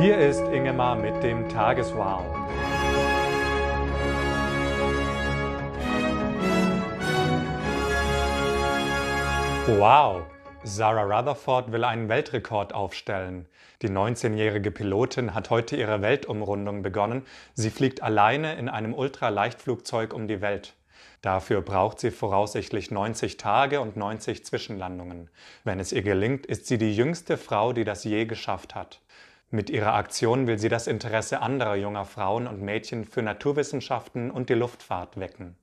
Hier ist Ingemar mit dem Tageswow. Wow! Sarah Rutherford will einen Weltrekord aufstellen. Die 19-jährige Pilotin hat heute ihre Weltumrundung begonnen. Sie fliegt alleine in einem Ultraleichtflugzeug um die Welt. Dafür braucht sie voraussichtlich 90 Tage und 90 Zwischenlandungen. Wenn es ihr gelingt, ist sie die jüngste Frau, die das je geschafft hat. Mit ihrer Aktion will sie das Interesse anderer junger Frauen und Mädchen für Naturwissenschaften und die Luftfahrt wecken.